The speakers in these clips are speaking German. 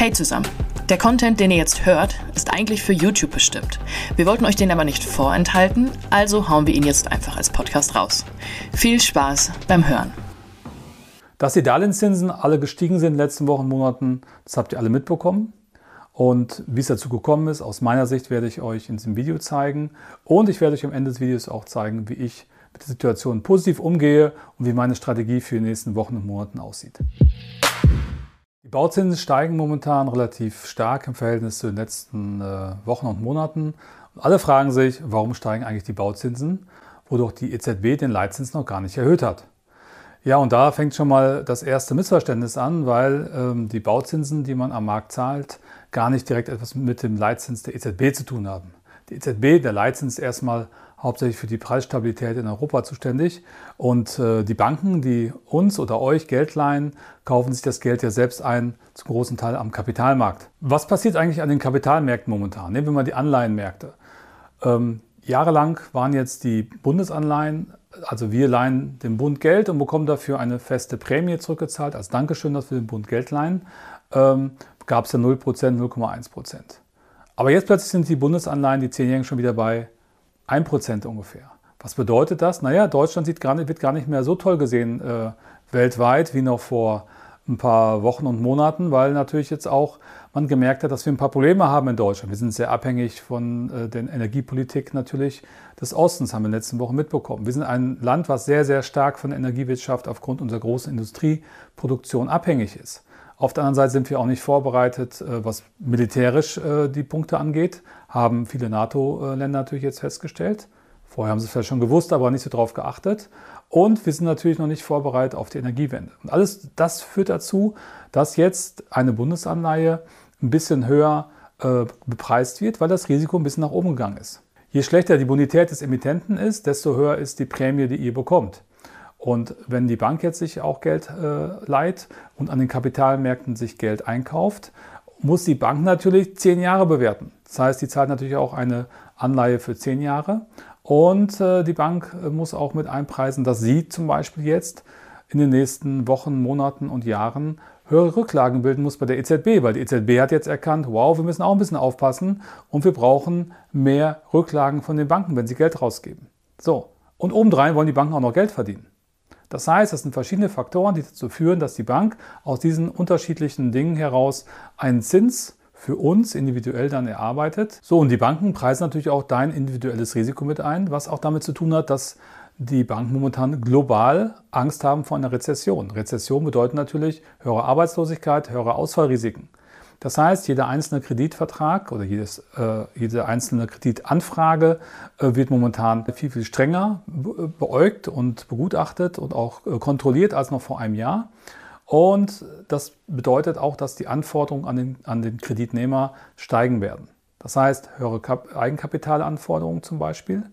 Hey zusammen! Der Content, den ihr jetzt hört, ist eigentlich für YouTube bestimmt. Wir wollten euch den aber nicht vorenthalten, also hauen wir ihn jetzt einfach als Podcast raus. Viel Spaß beim Hören! Dass die Darlehenszinsen alle gestiegen sind in den letzten Wochen, Monaten, das habt ihr alle mitbekommen. Und wie es dazu gekommen ist, aus meiner Sicht werde ich euch in diesem Video zeigen. Und ich werde euch am Ende des Videos auch zeigen, wie ich mit der Situation positiv umgehe und wie meine Strategie für die nächsten Wochen und Monaten aussieht. Die Bauzinsen steigen momentan relativ stark im Verhältnis zu den letzten äh, Wochen und Monaten. Und alle fragen sich, warum steigen eigentlich die Bauzinsen, wodurch die EZB den Leitzins noch gar nicht erhöht hat. Ja, und da fängt schon mal das erste Missverständnis an, weil ähm, die Bauzinsen, die man am Markt zahlt, gar nicht direkt etwas mit dem Leitzins der EZB zu tun haben. Die EZB, der Leitzins erstmal hauptsächlich für die Preisstabilität in Europa zuständig. Und äh, die Banken, die uns oder euch Geld leihen, kaufen sich das Geld ja selbst ein, zum großen Teil am Kapitalmarkt. Was passiert eigentlich an den Kapitalmärkten momentan? Nehmen wir mal die Anleihenmärkte. Ähm, jahrelang waren jetzt die Bundesanleihen, also wir leihen dem Bund Geld und bekommen dafür eine feste Prämie zurückgezahlt. Als Dankeschön, dass wir dem Bund Geld leihen, ähm, gab es ja 0%, 0,1%. Aber jetzt plötzlich sind die Bundesanleihen, die 10-Jährigen, schon wieder bei 1% ungefähr. Was bedeutet das? Naja, Deutschland sieht gar nicht, wird gar nicht mehr so toll gesehen äh, weltweit wie noch vor ein paar Wochen und Monaten, weil natürlich jetzt auch man gemerkt hat, dass wir ein paar Probleme haben in Deutschland. Wir sind sehr abhängig von äh, der Energiepolitik natürlich des Ostens, haben wir in den letzten Wochen mitbekommen. Wir sind ein Land, was sehr, sehr stark von der Energiewirtschaft aufgrund unserer großen Industrieproduktion abhängig ist. Auf der anderen Seite sind wir auch nicht vorbereitet, äh, was militärisch äh, die Punkte angeht, haben viele NATO-Länder natürlich jetzt festgestellt. Vorher haben sie es vielleicht schon gewusst, aber nicht so drauf geachtet. Und wir sind natürlich noch nicht vorbereitet auf die Energiewende. Und alles das führt dazu, dass jetzt eine Bundesanleihe ein bisschen höher äh, bepreist wird, weil das Risiko ein bisschen nach oben gegangen ist. Je schlechter die Bonität des Emittenten ist, desto höher ist die Prämie, die ihr bekommt. Und wenn die Bank jetzt sich auch Geld äh, leiht und an den Kapitalmärkten sich Geld einkauft, muss die Bank natürlich zehn Jahre bewerten. Das heißt, die zahlt natürlich auch eine Anleihe für zehn Jahre. Und äh, die Bank äh, muss auch mit einpreisen, dass sie zum Beispiel jetzt in den nächsten Wochen, Monaten und Jahren höhere Rücklagen bilden muss bei der EZB, weil die EZB hat jetzt erkannt, wow, wir müssen auch ein bisschen aufpassen und wir brauchen mehr Rücklagen von den Banken, wenn sie Geld rausgeben. So. Und obendrein wollen die Banken auch noch Geld verdienen. Das heißt, es sind verschiedene Faktoren, die dazu führen, dass die Bank aus diesen unterschiedlichen Dingen heraus einen Zins für uns individuell dann erarbeitet. So, und die Banken preisen natürlich auch dein individuelles Risiko mit ein, was auch damit zu tun hat, dass die Banken momentan global Angst haben vor einer Rezession. Rezession bedeutet natürlich höhere Arbeitslosigkeit, höhere Ausfallrisiken. Das heißt, jeder einzelne Kreditvertrag oder jedes, äh, jede einzelne Kreditanfrage äh, wird momentan viel, viel strenger beäugt und begutachtet und auch äh, kontrolliert als noch vor einem Jahr. Und das bedeutet auch, dass die Anforderungen an den, an den Kreditnehmer steigen werden. Das heißt, höhere Kap Eigenkapitalanforderungen zum Beispiel,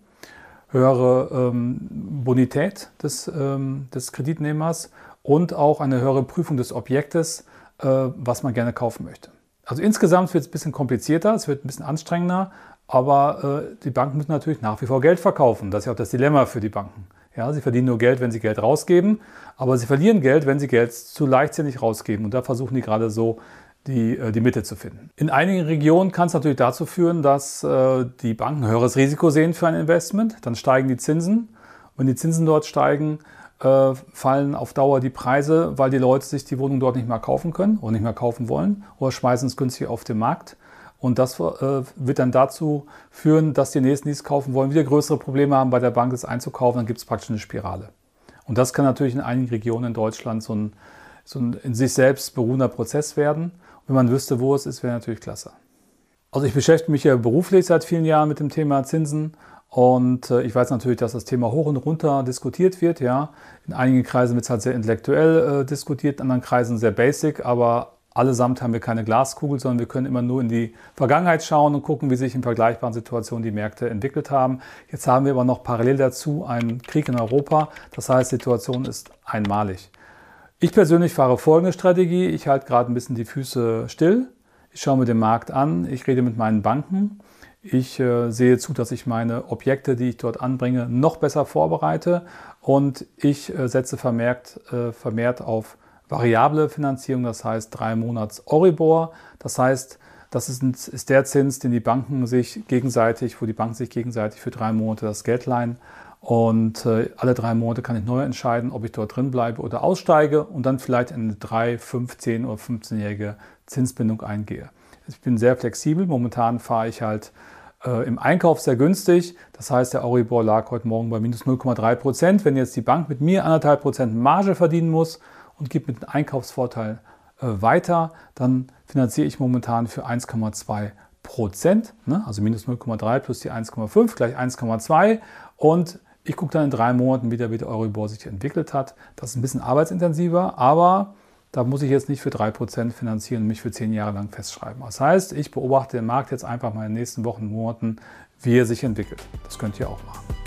höhere ähm, Bonität des, ähm, des Kreditnehmers und auch eine höhere Prüfung des Objektes, äh, was man gerne kaufen möchte. Also insgesamt wird es ein bisschen komplizierter, es wird ein bisschen anstrengender, aber äh, die Banken müssen natürlich nach wie vor Geld verkaufen. Das ist ja auch das Dilemma für die Banken. Ja, sie verdienen nur Geld, wenn sie Geld rausgeben, aber sie verlieren Geld, wenn sie Geld zu leichtsinnig rausgeben. Und da versuchen die gerade so die, äh, die Mitte zu finden. In einigen Regionen kann es natürlich dazu führen, dass äh, die Banken höheres Risiko sehen für ein Investment. Dann steigen die Zinsen. Wenn die Zinsen dort steigen, äh, fallen auf Dauer die Preise, weil die Leute sich die Wohnung dort nicht mehr kaufen können oder nicht mehr kaufen wollen oder schmeißen es günstig auf den Markt. Und das äh, wird dann dazu führen, dass die Nächsten, die es kaufen wollen, wieder größere Probleme haben, bei der Bank es einzukaufen. Dann gibt es praktisch eine Spirale. Und das kann natürlich in einigen Regionen in Deutschland so ein, so ein in sich selbst beruhender Prozess werden. Und wenn man wüsste, wo es ist, wäre natürlich klasse. Also ich beschäftige mich ja beruflich seit vielen Jahren mit dem Thema Zinsen und äh, ich weiß natürlich, dass das Thema hoch und runter diskutiert wird. Ja. In einigen Kreisen wird es halt sehr intellektuell äh, diskutiert, in anderen Kreisen sehr basic, aber allesamt haben wir keine Glaskugel, sondern wir können immer nur in die Vergangenheit schauen und gucken, wie sich in vergleichbaren Situationen die Märkte entwickelt haben. Jetzt haben wir aber noch parallel dazu einen Krieg in Europa. Das heißt, die Situation ist einmalig. Ich persönlich fahre folgende Strategie. Ich halte gerade ein bisschen die Füße still. Ich schaue mir den Markt an. Ich rede mit meinen Banken. Ich äh, sehe zu, dass ich meine Objekte, die ich dort anbringe, noch besser vorbereite und ich äh, setze vermerkt, äh, vermehrt auf variable Finanzierung, das heißt drei Monats Oribor. Das heißt, das ist, ein, ist, der Zins, den die Banken sich gegenseitig, wo die Banken sich gegenseitig für drei Monate das Geld leihen. Und äh, alle drei Monate kann ich neu entscheiden, ob ich dort drin bleibe oder aussteige und dann vielleicht in eine 3, 15 oder 15-jährige Zinsbindung eingehe. Ich bin sehr flexibel. Momentan fahre ich halt äh, im Einkauf sehr günstig. Das heißt, der Euribor lag heute Morgen bei minus 0,3 Prozent. Wenn jetzt die Bank mit mir anderthalb Prozent Marge verdienen muss und gibt mit dem Einkaufsvorteil äh, weiter, dann finanziere ich momentan für 1,2 Prozent, ne? also minus 0,3 plus die 1,5 gleich 1,2 und ich gucke dann in drei Monaten wieder, wie der Euribor sich entwickelt hat. Das ist ein bisschen arbeitsintensiver, aber da muss ich jetzt nicht für 3% finanzieren und mich für 10 Jahre lang festschreiben. Das heißt, ich beobachte den Markt jetzt einfach mal in den nächsten Wochen Monaten, wie er sich entwickelt. Das könnt ihr auch machen.